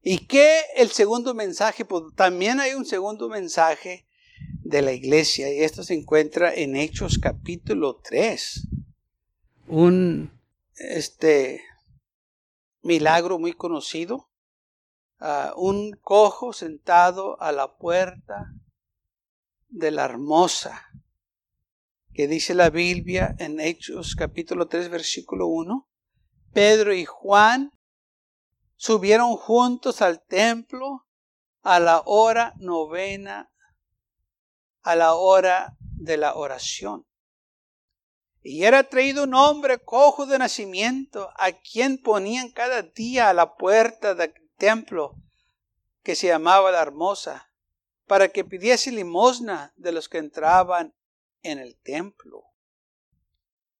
¿Y qué el segundo mensaje? Pues también hay un segundo mensaje de la iglesia y esto se encuentra en Hechos capítulo 3. Un este milagro muy conocido. Ah, un cojo sentado a la puerta de la hermosa, que dice la Biblia en Hechos capítulo 3 versículo 1. Pedro y Juan subieron juntos al templo a la hora novena, a la hora de la oración. Y era traído un hombre cojo de nacimiento, a quien ponían cada día a la puerta del templo, que se llamaba la hermosa, para que pidiese limosna de los que entraban en el templo.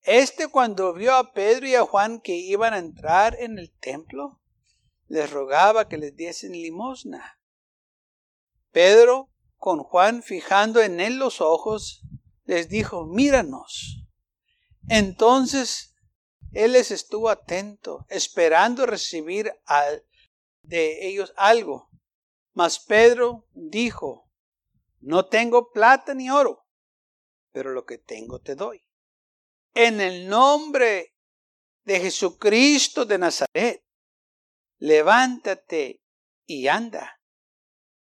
Este cuando vio a Pedro y a Juan que iban a entrar en el templo, les rogaba que les diesen limosna. Pedro, con Juan fijando en él los ojos, les dijo, míranos. Entonces él les estuvo atento, esperando recibir de ellos algo. Mas Pedro dijo, no tengo plata ni oro, pero lo que tengo te doy. En el nombre de Jesucristo de Nazaret, levántate y anda.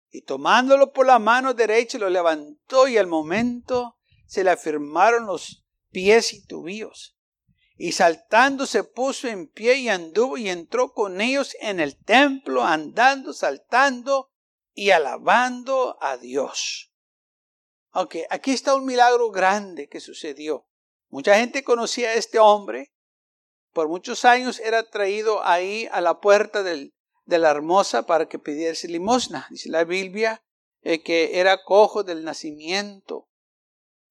Y tomándolo por la mano derecha lo levantó y al momento se le afirmaron los pies y tubillos. Y saltando se puso en pie y anduvo y entró con ellos en el templo, andando, saltando y alabando a Dios. Ok, aquí está un milagro grande que sucedió. Mucha gente conocía a este hombre, por muchos años era traído ahí a la puerta del, de la hermosa para que pidiese limosna. Dice la Biblia eh, que era cojo del nacimiento.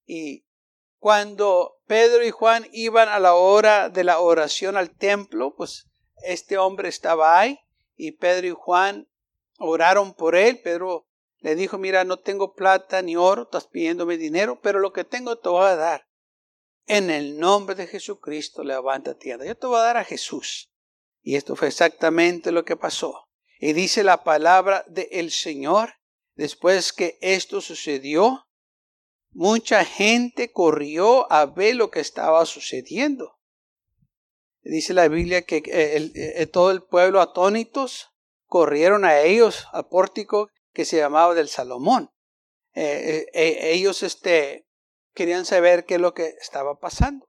Y cuando Pedro y Juan iban a la hora de la oración al templo, pues este hombre estaba ahí y Pedro y Juan oraron por él. Pedro le dijo, mira, no tengo plata ni oro, estás pidiéndome dinero, pero lo que tengo te voy a dar en el nombre de Jesucristo, levántate. Yo te voy a dar a Jesús. Y esto fue exactamente lo que pasó. Y dice la palabra del Señor, después que esto sucedió, mucha gente corrió a ver lo que estaba sucediendo. Dice la Biblia que eh, todo el pueblo atónitos corrieron a ellos al pórtico que se llamaba del Salomón. Eh, eh, ellos este, querían saber qué es lo que estaba pasando.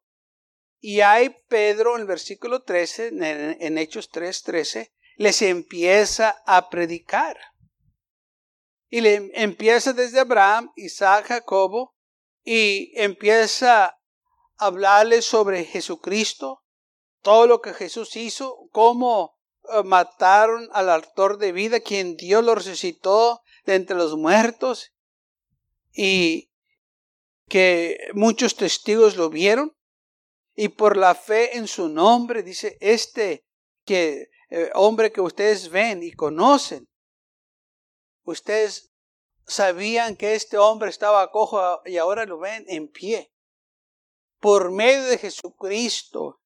Y hay Pedro en el versículo 13, en, Hechos 3, 13, les empieza a predicar. Y le empieza desde Abraham, Isaac, Jacobo, y empieza a hablarles sobre Jesucristo, todo lo que Jesús hizo, cómo eh, mataron al autor de vida, quien Dios lo resucitó de entre los muertos, y que muchos testigos lo vieron y por la fe en su nombre, dice, este que, eh, hombre que ustedes ven y conocen, ustedes sabían que este hombre estaba cojo y ahora lo ven en pie. Por medio de Jesucristo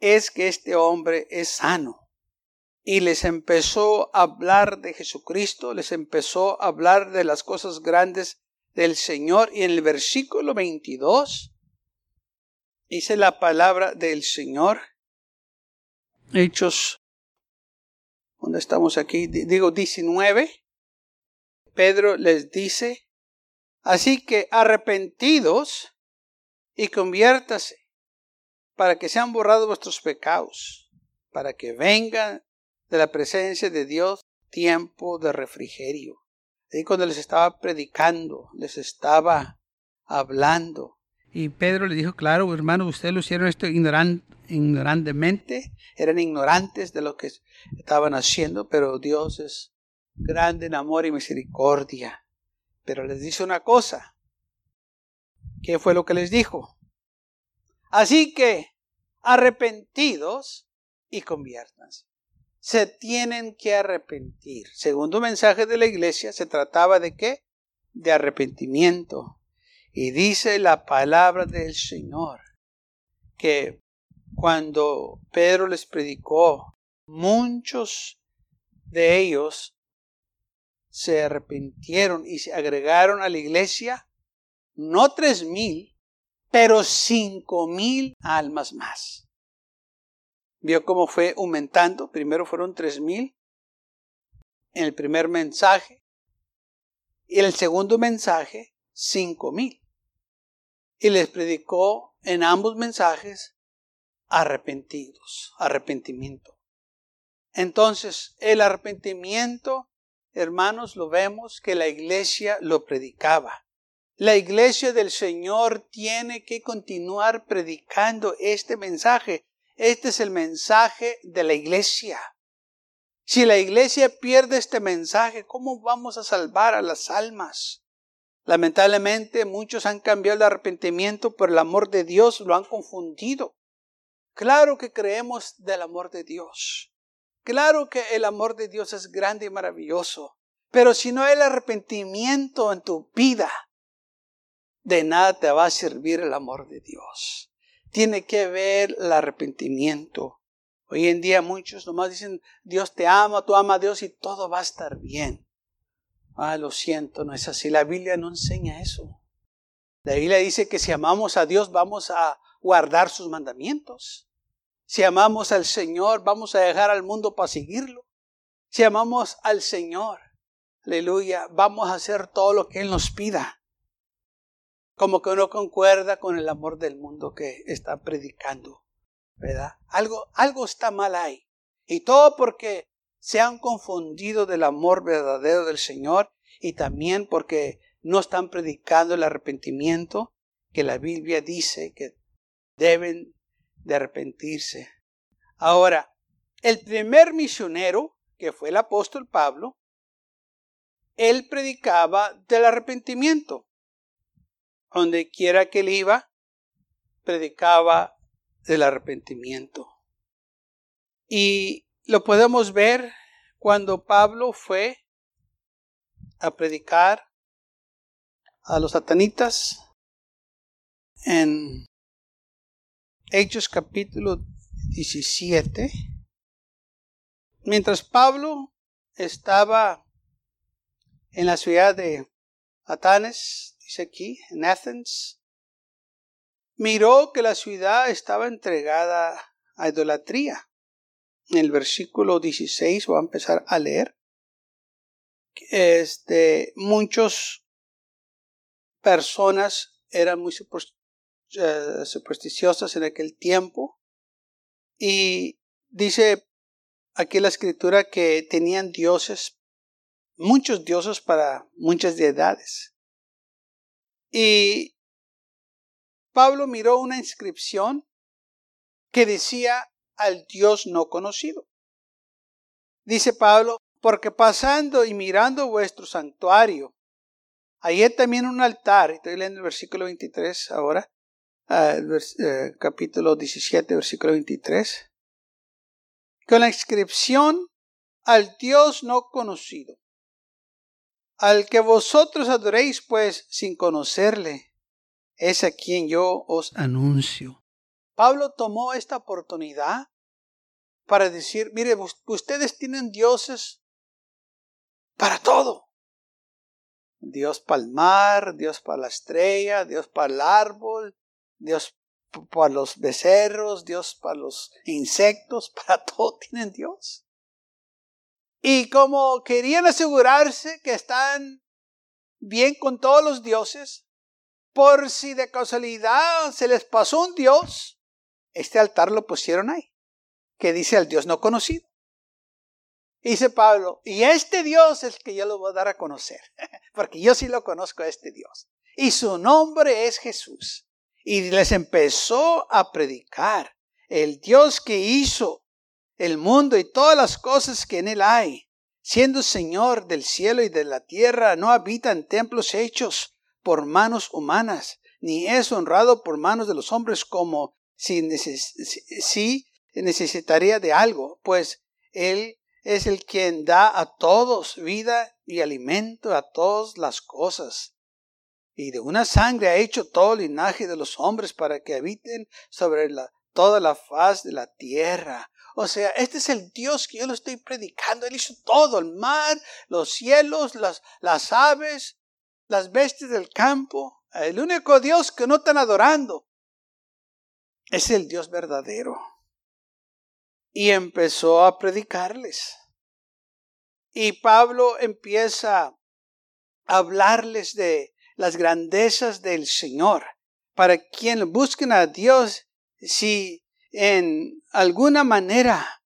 es que este hombre es sano. Y les empezó a hablar de Jesucristo, les empezó a hablar de las cosas grandes del Señor. Y en el versículo 22 dice la palabra del Señor. Hechos, ¿dónde estamos aquí? Digo 19. Pedro les dice, así que arrepentidos y conviértase para que sean borrados vuestros pecados, para que venga de la presencia de Dios tiempo de refrigerio Ahí cuando les estaba predicando, les estaba hablando. Y Pedro le dijo, claro, hermano, ustedes lo hicieron esto ignorantemente, eran ignorantes de lo que estaban haciendo, pero Dios es grande en amor y misericordia. Pero les dice una cosa. ¿Qué fue lo que les dijo? Así que arrepentidos y conviértanse. Se tienen que arrepentir. Segundo mensaje de la iglesia se trataba de qué? De arrepentimiento. Y dice la palabra del Señor que cuando Pedro les predicó, muchos de ellos se arrepintieron y se agregaron a la iglesia, no tres mil, pero cinco mil almas más. Vio cómo fue aumentando. Primero fueron tres mil en el primer mensaje. Y en el segundo mensaje, cinco mil. Y les predicó en ambos mensajes arrepentidos, arrepentimiento. Entonces, el arrepentimiento, hermanos, lo vemos que la iglesia lo predicaba. La iglesia del Señor tiene que continuar predicando este mensaje. Este es el mensaje de la iglesia. Si la iglesia pierde este mensaje, ¿cómo vamos a salvar a las almas? Lamentablemente muchos han cambiado el arrepentimiento por el amor de Dios, lo han confundido. Claro que creemos del amor de Dios. Claro que el amor de Dios es grande y maravilloso. Pero si no hay el arrepentimiento en tu vida, de nada te va a servir el amor de Dios. Tiene que ver el arrepentimiento. Hoy en día muchos nomás dicen, Dios te ama, tú amas a Dios y todo va a estar bien. Ah, lo siento, no es así. La Biblia no enseña eso. La Biblia dice que si amamos a Dios vamos a guardar sus mandamientos. Si amamos al Señor, vamos a dejar al mundo para seguirlo. Si amamos al Señor, aleluya, vamos a hacer todo lo que Él nos pida. Como que no concuerda con el amor del mundo que está predicando, ¿verdad? Algo, algo está mal ahí. Y todo porque se han confundido del amor verdadero del Señor y también porque no están predicando el arrepentimiento que la Biblia dice que deben de arrepentirse. Ahora, el primer misionero, que fue el apóstol Pablo, él predicaba del arrepentimiento. Donde quiera que él iba, predicaba del arrepentimiento. Y lo podemos ver cuando Pablo fue a predicar a los satanitas en Hechos capítulo 17. Mientras Pablo estaba en la ciudad de Atanes, aquí, en Athens, miró que la ciudad estaba entregada a idolatría. En el versículo 16 voy a empezar a leer. Este, muchas personas eran muy eh, supersticiosas en aquel tiempo. Y dice aquí la escritura que tenían dioses, muchos dioses para muchas deidades. Y Pablo miró una inscripción que decía al Dios no conocido. Dice Pablo, porque pasando y mirando vuestro santuario, hay también un altar, estoy leyendo el versículo 23 ahora, eh, capítulo 17, versículo 23, con la inscripción al Dios no conocido, al que vosotros adoréis pues sin conocerle, es a quien yo os anuncio. Pablo tomó esta oportunidad para decir, mire, ustedes tienen dioses para todo. Dios para el mar, Dios para la estrella, Dios para el árbol, Dios para los becerros, Dios para los insectos, para todo tienen Dios. Y como querían asegurarse que están bien con todos los dioses, por si de casualidad se les pasó un dios, este altar lo pusieron ahí, que dice al Dios no conocido. dice Pablo, y este Dios es el que yo lo voy a dar a conocer, porque yo sí lo conozco a este Dios. Y su nombre es Jesús y les empezó a predicar el Dios que hizo el mundo y todas las cosas que en él hay. siendo Señor del cielo y de la tierra, no habita en templos hechos por manos humanas, ni es honrado por manos de los hombres como si, necesitaría de algo, pues Él es el quien da a todos vida y alimento a todas las cosas. Y de una sangre ha hecho todo el linaje de los hombres para que habiten sobre toda la faz de la tierra. O sea, este es el Dios que yo lo estoy predicando. Él hizo todo, el mar, los cielos, las, las aves, las bestias del campo. El único Dios que no están adorando es el Dios verdadero. Y empezó a predicarles. Y Pablo empieza a hablarles de las grandezas del Señor. Para quien busquen a Dios, si en alguna manera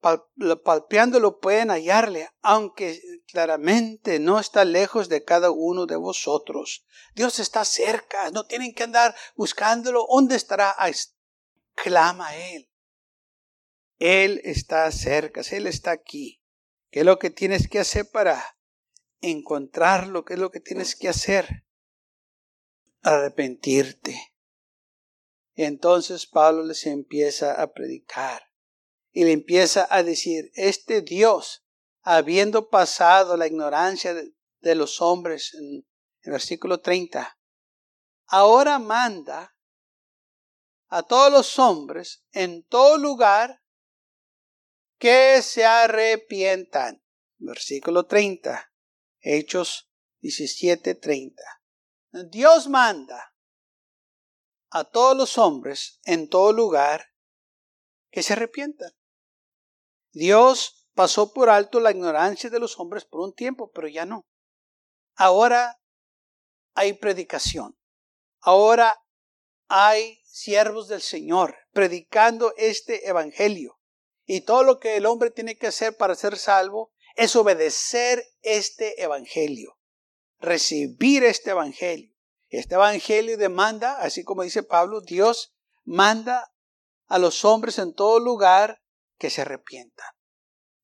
palpeándolo pueden hallarle, aunque claramente no está lejos de cada uno de vosotros. Dios está cerca, no tienen que andar buscándolo. ¿Dónde estará? Clama Él. Él está cerca, Él está aquí. ¿Qué es lo que tienes que hacer para encontrarlo? ¿Qué es lo que tienes que hacer? Arrepentirte. Entonces Pablo les empieza a predicar y le empieza a decir, este Dios, habiendo pasado la ignorancia de, los hombres en el versículo 30, ahora manda a todos los hombres en todo lugar que se arrepientan. Versículo 30, Hechos 17, 30. Dios manda a todos los hombres en todo lugar que se arrepientan. Dios pasó por alto la ignorancia de los hombres por un tiempo, pero ya no. Ahora hay predicación. Ahora hay siervos del Señor predicando este evangelio. Y todo lo que el hombre tiene que hacer para ser salvo es obedecer este evangelio, recibir este evangelio. Este evangelio demanda, así como dice Pablo, Dios manda a los hombres en todo lugar que se arrepientan.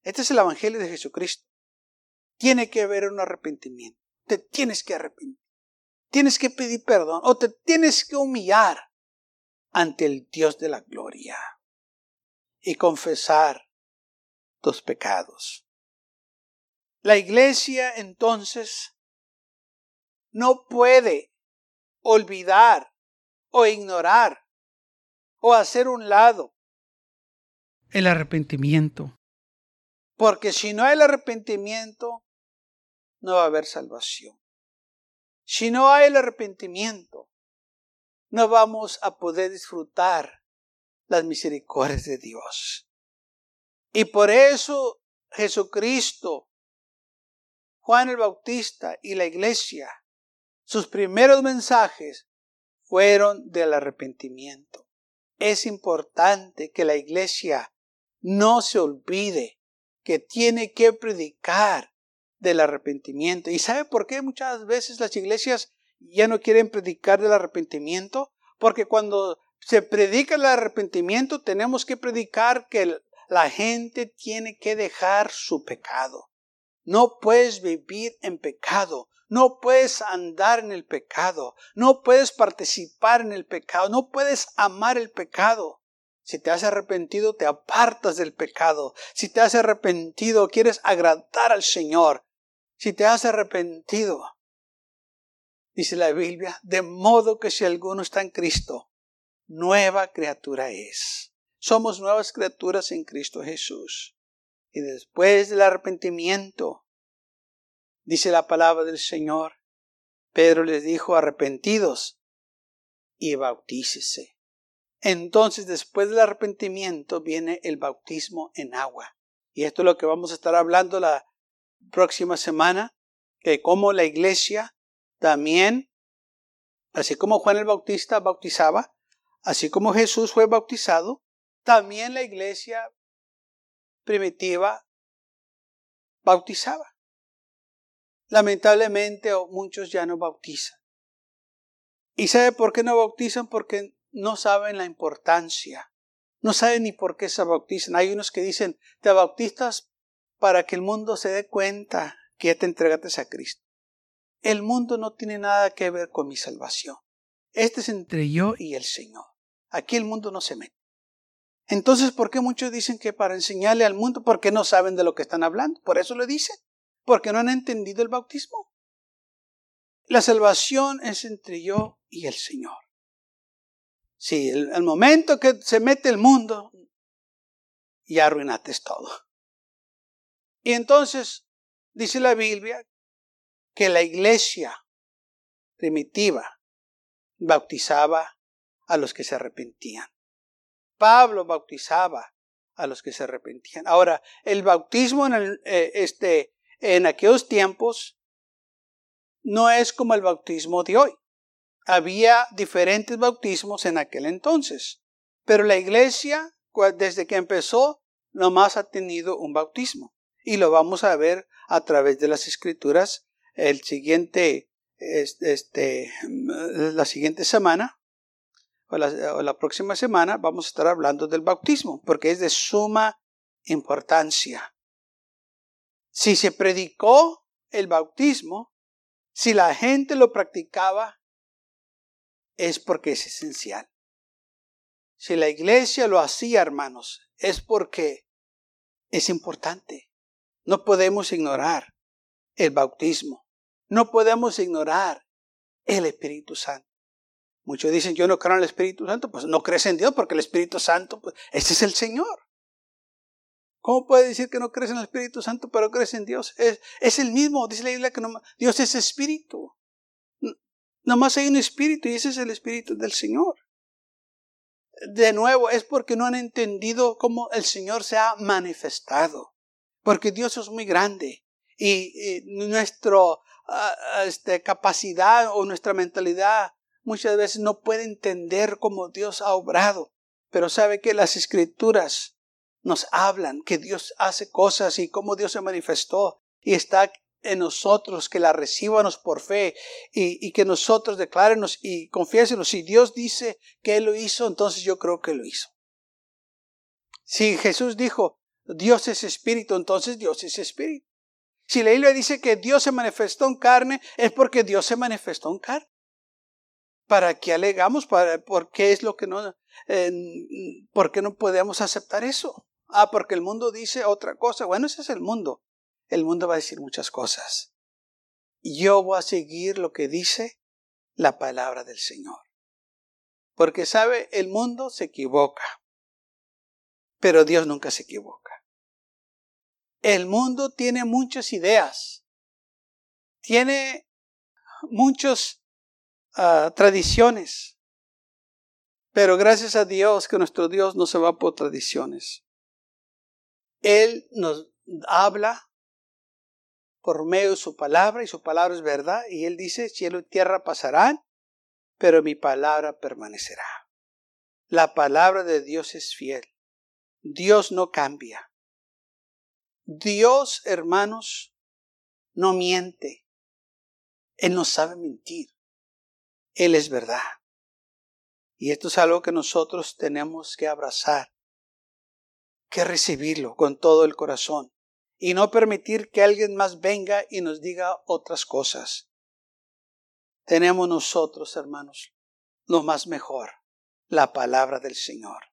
Este es el evangelio de Jesucristo. Tiene que haber un arrepentimiento. Te tienes que arrepentir. Tienes que pedir perdón o te tienes que humillar ante el Dios de la gloria y confesar tus pecados. La iglesia entonces no puede olvidar o ignorar o hacer un lado el arrepentimiento. Porque si no hay el arrepentimiento, no va a haber salvación. Si no hay el arrepentimiento, no vamos a poder disfrutar las misericordias de Dios. Y por eso Jesucristo, Juan el Bautista y la iglesia sus primeros mensajes fueron del arrepentimiento. Es importante que la iglesia no se olvide que tiene que predicar del arrepentimiento. ¿Y sabe por qué muchas veces las iglesias ya no quieren predicar del arrepentimiento? Porque cuando se predica el arrepentimiento tenemos que predicar que la gente tiene que dejar su pecado. No puedes vivir en pecado. No puedes andar en el pecado, no puedes participar en el pecado, no puedes amar el pecado. Si te has arrepentido, te apartas del pecado. Si te has arrepentido, quieres agradar al Señor. Si te has arrepentido, dice la Biblia, de modo que si alguno está en Cristo, nueva criatura es. Somos nuevas criaturas en Cristo Jesús. Y después del arrepentimiento, Dice la palabra del Señor. Pedro les dijo, arrepentidos y bautícese. Entonces, después del arrepentimiento, viene el bautismo en agua. Y esto es lo que vamos a estar hablando la próxima semana, que como la iglesia también, así como Juan el Bautista bautizaba, así como Jesús fue bautizado, también la iglesia primitiva bautizaba. Lamentablemente muchos ya no bautizan. ¿Y sabe por qué no bautizan? Porque no saben la importancia. No saben ni por qué se bautizan. Hay unos que dicen, te bautizas para que el mundo se dé cuenta que ya te entregaste a Cristo. El mundo no tiene nada que ver con mi salvación. Este es entre yo y el Señor. Aquí el mundo no se mete. Entonces, ¿por qué muchos dicen que para enseñarle al mundo? Porque no saben de lo que están hablando. Por eso lo dicen. Porque no han entendido el bautismo. La salvación es entre yo y el Señor. Sí, el, momento que se mete el mundo, ya arruinaste todo. Y entonces dice la Biblia que la iglesia primitiva bautizaba a los que se arrepentían. Pablo bautizaba a los que se arrepentían. Ahora, el bautismo en, el, eh, este, en aquellos tiempos no es como el bautismo de hoy. Había diferentes bautismos en aquel entonces, pero la iglesia, desde que empezó, nomás ha tenido un bautismo. Y lo vamos a ver a través de las escrituras el siguiente, este, la siguiente semana o la, próxima semana vamos a estar hablando del bautismo, porque es de suma importancia. Si se predicó el bautismo, si la gente lo practicaba, es porque es esencial. Si la iglesia lo hacía, hermanos, es porque es importante. No podemos ignorar el bautismo. No podemos ignorar el Espíritu Santo. Muchos dicen, yo no creo en el Espíritu Santo. Pues no crees en Dios porque el Espíritu Santo, pues, ese es el Señor. ¿Cómo puede decir que no crees en el Espíritu Santo pero crees en Dios? Es, es el mismo, dice la Biblia que Dios es Espíritu. Nomás hay un Espíritu y ese es el Espíritu del Señor. De nuevo, es porque no han entendido cómo el Señor se ha manifestado. Porque Dios es muy grande y, nuestra ah, ah, este, capacidad o nuestra mentalidad muchas veces no puede entender cómo Dios ha obrado, pero sabe que las escrituras nos hablan que Dios hace cosas y cómo Dios se manifestó y está en nosotros, que la recíbanos por fe y, que nosotros declárenos y confiésenos. Si Dios dice que Él lo hizo, entonces yo creo que lo hizo. Si Jesús dijo, Dios es espíritu, entonces Dios es espíritu. Si la Biblia dice que Dios se manifestó en carne, es porque Dios se manifestó en carne. ¿Para qué alegamos? ¿Para, ¿Por qué es lo que no, por qué no podemos aceptar eso? Ah, porque el mundo dice otra cosa. Bueno, ese es el mundo. El mundo va a decir muchas cosas. Yo voy a seguir lo que dice la palabra del Señor. Porque sabe, el mundo se equivoca. Pero Dios nunca se equivoca. El mundo tiene muchas ideas. Tiene muchos tradiciones. Pero gracias a Dios que nuestro Dios no se va por tradiciones. Él nos habla por medio de su palabra y su palabra es verdad. Y Él dice, cielo y tierra pasarán, pero mi palabra permanecerá. La palabra de Dios es fiel. Dios no cambia. Dios, hermanos, no miente. Él no sabe mentir. Él es verdad. Y esto es algo que nosotros tenemos que abrazar, que recibirlo con todo el corazón y no permitir que alguien más venga y nos diga otras cosas. Tenemos nosotros, hermanos, lo más mejor, la palabra del Señor.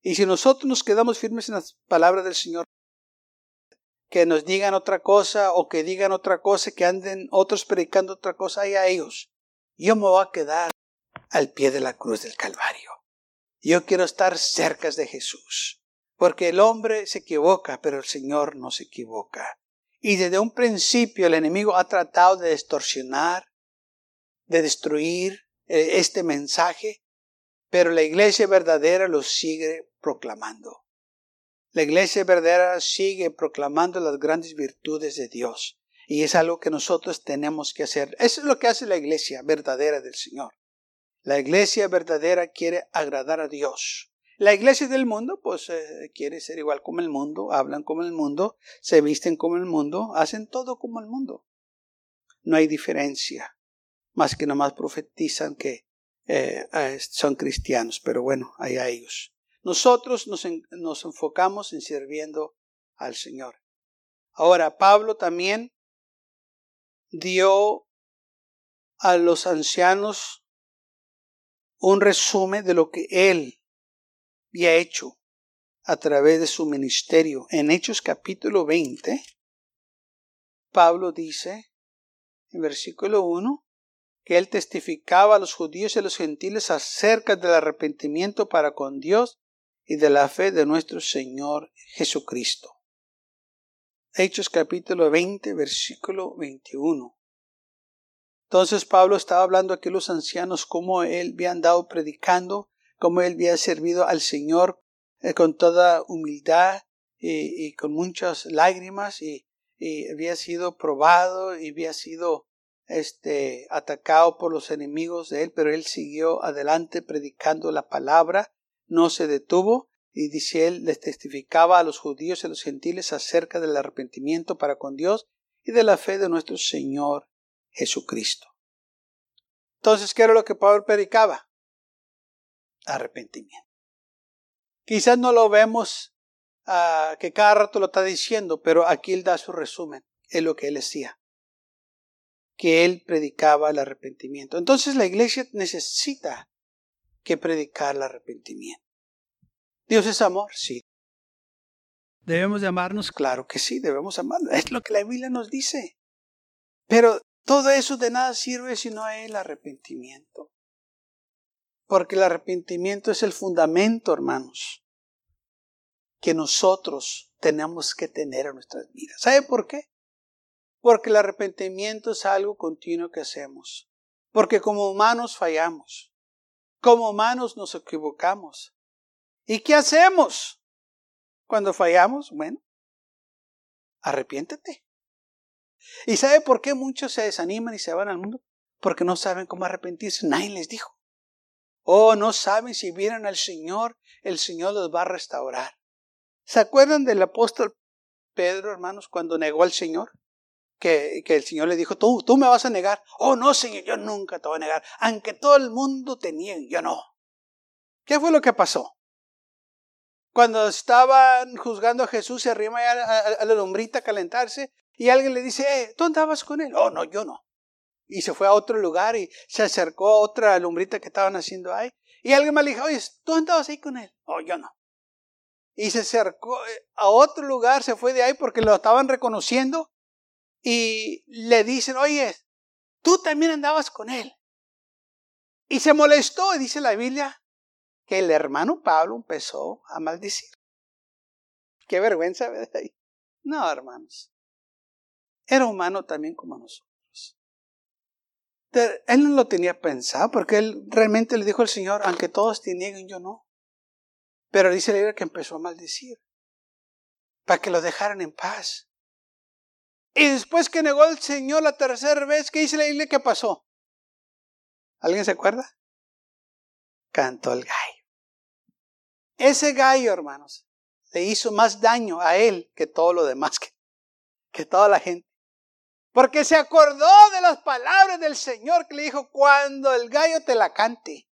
Y si nosotros nos quedamos firmes en la palabra del Señor, que nos digan otra cosa o que digan otra cosa, que anden otros predicando otra cosa, hay a ellos yo me voy a quedar al pie de la cruz del Calvario. Yo quiero estar cerca de Jesús, porque el hombre se equivoca, pero el Señor no se equivoca. Y desde un principio el enemigo ha tratado de distorsionar, de destruir eh, este mensaje, pero la iglesia verdadera lo sigue proclamando. La iglesia verdadera sigue proclamando las grandes virtudes de Dios. Y es algo que nosotros tenemos que hacer. Eso es lo que hace la iglesia verdadera del Señor. La iglesia verdadera quiere agradar a Dios. La iglesia del mundo, pues eh, quiere ser igual como el mundo, hablan como el mundo, se visten como el mundo, hacen todo como el mundo. No hay diferencia, más que nomás profetizan que eh, son cristianos, pero bueno, hay a ellos. Nosotros nos, nos enfocamos en sirviendo al Señor. Ahora, Pablo también dio a los ancianos un resumen de lo que él había hecho a través de su ministerio. En Hechos capítulo 20, Pablo dice, en versículo 1, que él testificaba a los judíos y a los gentiles acerca del arrepentimiento para con Dios y de la fe de nuestro Señor Jesucristo. Hechos capítulo 20, versículo 21. Entonces Pablo estaba hablando aquí a los ancianos cómo él había andado predicando, cómo él había servido al Señor eh, con toda humildad y, con muchas lágrimas y, y, había sido probado y había sido este, atacado por los enemigos de él, pero él siguió adelante predicando la palabra, no se detuvo y dice él, les testificaba a los judíos y a los gentiles acerca del arrepentimiento para con Dios y de la fe de nuestro Señor Jesucristo. Entonces, ¿qué era lo que Pablo predicaba? Arrepentimiento. Quizás no lo vemos uh, que cada rato lo está diciendo, pero aquí él da su resumen, es lo que él decía, que él predicaba el arrepentimiento. Entonces la iglesia necesita que predicar el arrepentimiento. Dios es amor, sí. ¿Debemos de amarnos? Claro que sí, debemos amarnos. Es lo que la Biblia nos dice. Pero todo eso de nada sirve si no hay el arrepentimiento. Porque el arrepentimiento es el fundamento, hermanos, que nosotros tenemos que tener en nuestras vidas. ¿Sabe por qué? Porque el arrepentimiento es algo continuo que hacemos. Porque como humanos fallamos. Como humanos nos equivocamos. ¿Y qué hacemos cuando fallamos? Bueno, arrepiéntete. ¿Y sabe por qué muchos se desaniman y se van al mundo? Porque no saben cómo arrepentirse. Nadie les dijo. Oh, no saben si vieran al Señor, el Señor los va a restaurar. ¿Se acuerdan del apóstol Pedro, hermanos, cuando negó al Señor? Que, que, el Señor le dijo, tú, tú me vas a negar. Oh, no, Señor, yo nunca te voy a negar. Aunque todo el mundo te niegue, yo no. ¿Qué fue lo que pasó? Cuando estaban juzgando a Jesús, se arrima a, la lombrita a calentarse y alguien le dice, eh, ¿tú andabas con él? Oh, no, yo no. Y se fue a otro lugar y se acercó a otra lumbrita que estaban haciendo ahí. Y alguien me dijo, oye, ¿tú andabas ahí con él? Oh, yo no. Y se acercó eh, a otro lugar, se fue de ahí porque lo estaban reconociendo y le dicen, oye, tú también andabas con él. Y se molestó, y dice la Biblia, que el hermano Pablo empezó a maldecir. Qué vergüenza. No, hermanos. Era humano también como nosotros. Él no lo tenía pensado porque él realmente le dijo al Señor, aunque todos te nieguen, yo no. Pero dice la Biblia que empezó a maldecir para que lo dejaran en paz. Y después que negó al Señor la tercera vez, ¿qué dice la Biblia que pasó? ¿Alguien se acuerda? Cantó el gallo. Ese gallo, hermanos, le hizo más daño a él que todo lo demás, que, que toda la gente. Porque se acordó de las palabras del Señor que le dijo, cuando el gallo te la cante,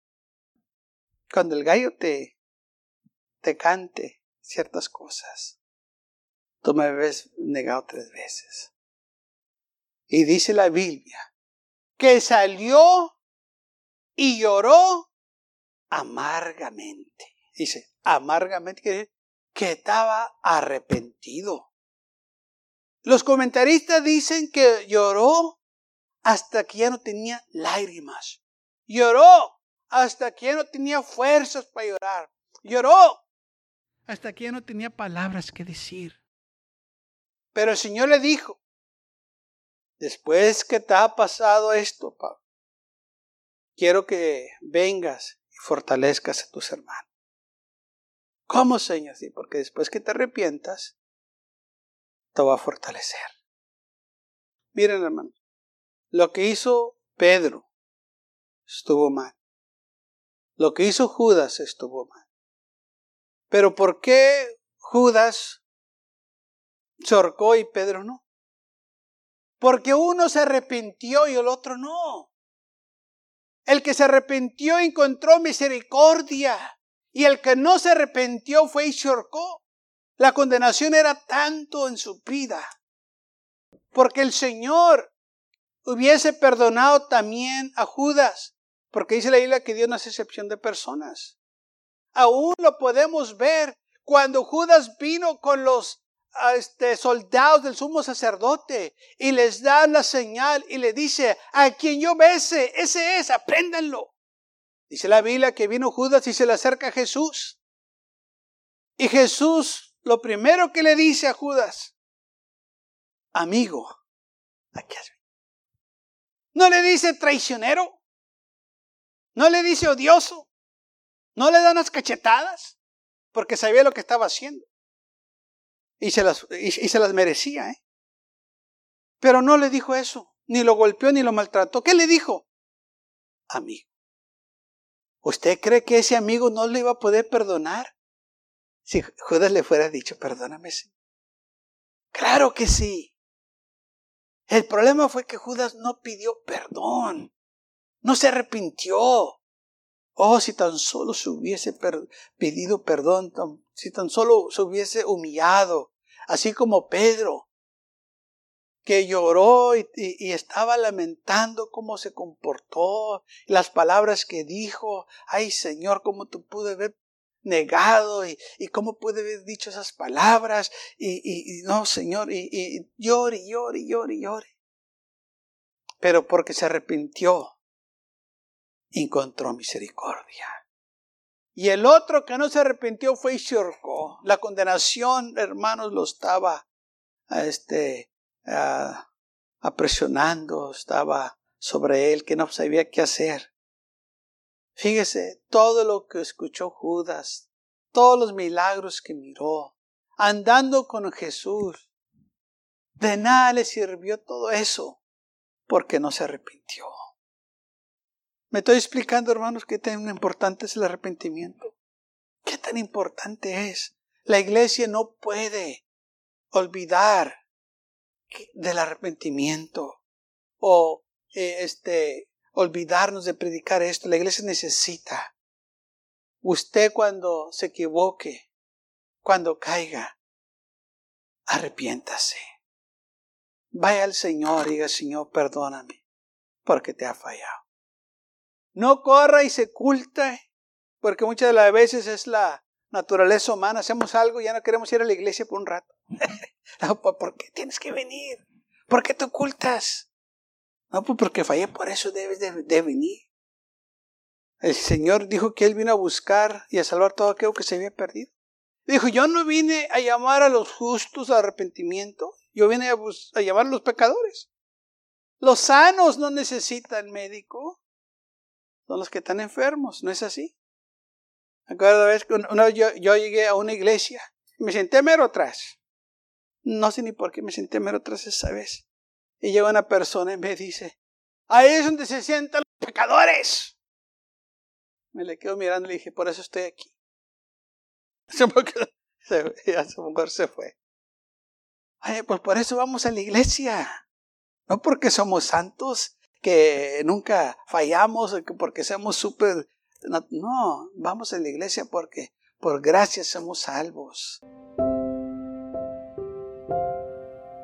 cuando el gallo te, te cante ciertas cosas, tú me habías negado tres veces. Y dice la Biblia que salió y lloró amargamente. Dice, amargamente, que estaba arrepentido. Los comentaristas dicen que lloró hasta que ya no tenía lágrimas. Lloró hasta que ya no tenía fuerzas para llorar. Lloró hasta que ya no tenía palabras que decir. Pero el Señor le dijo, después que te ha pasado esto, Pablo, quiero que vengas y fortalezcas a tus hermanos. ¿Cómo, Señor? Sí, porque después que te arrepientas, te va a fortalecer. Miren, hermano, lo que hizo Pedro estuvo mal. Lo que hizo Judas estuvo mal. Pero ¿por qué Judas chorcó y Pedro no? Porque uno se arrepintió y el otro no. El que se arrepintió encontró misericordia. Y el que no se arrepintió fue y chorcó. La condenación era tanto en su vida porque el Señor hubiese perdonado también a Judas, porque dice la Biblia que Dios no hace excepción de personas. Aún lo podemos ver cuando Judas vino con los este, soldados del sumo sacerdote y les da la señal y le dice, a quien yo bese, ese es, apréndanlo. Dice la Biblia que vino Judas y se le acerca a Jesús. Y Jesús lo primero que le dice a Judas, amigo, aquí No le dice traicionero, no le dice odioso, no le da unas cachetadas, porque sabía lo que estaba haciendo. Y se las, y, se las merecía, ¿eh? Pero no le dijo eso, ni lo golpeó ni lo maltrató. ¿Qué le dijo? Amigo. ¿Usted cree que ese amigo no le iba a poder perdonar? Si Judas le fuera dicho, perdóname. Claro que sí. El problema fue que Judas no pidió perdón. No se arrepintió. Oh, si tan solo se hubiese pedido perdón, si tan solo se hubiese humillado, así como Pedro, que lloró y, estaba lamentando cómo se comportó, las palabras que dijo, ay Señor, cómo tú pude haber negado y, cómo pude haber dicho esas palabras, y, no Señor, y, y llore, llore, llore, llore. Pero porque se arrepintió, encontró misericordia. Y el otro que no se arrepintió fue y La condenación, hermanos, lo estaba este, apresionando, estaba sobre él, que no sabía qué hacer. Fíjese, todo lo que escuchó Judas, todos los milagros que miró, andando con Jesús, de nada le sirvió todo eso, porque no se arrepintió. Me estoy explicando, hermanos, qué tan importante es el arrepentimiento. ¿Qué tan importante es? La iglesia no puede olvidar del arrepentimiento o eh, este, olvidarnos de predicar esto. La iglesia necesita. Usted cuando se equivoque, cuando caiga, arrepiéntase. Vaya al Señor y diga, Señor, perdóname porque te ha fallado. No corra y se oculta, porque muchas de las veces es la naturaleza humana. Hacemos algo y ya no queremos ir a la iglesia por un rato. ¿Por qué tienes que venir? ¿Por qué te ocultas? No, pues porque fallé, por eso debes de, venir. El Señor dijo que Él vino a buscar y a salvar todo aquello que se había perdido. Dijo, yo no vine a llamar a los justos a arrepentimiento, yo vine a, llamar a los pecadores. Los sanos no necesitan médico, son los que están enfermos, ¿no es así? Acuerdo vez una vez yo, yo, llegué a una iglesia y me senté mero atrás. No sé ni por qué me senté mero atrás esa vez. Y llega una persona y me dice, ahí es donde se sientan los pecadores. Me le quedo mirando y le dije, por eso estoy aquí. Se, a su mujer se fue. Pues por eso vamos a la iglesia. No porque somos santos, que nunca fallamos, porque seamos súper... No, vamos a la iglesia porque por gracia somos salvos.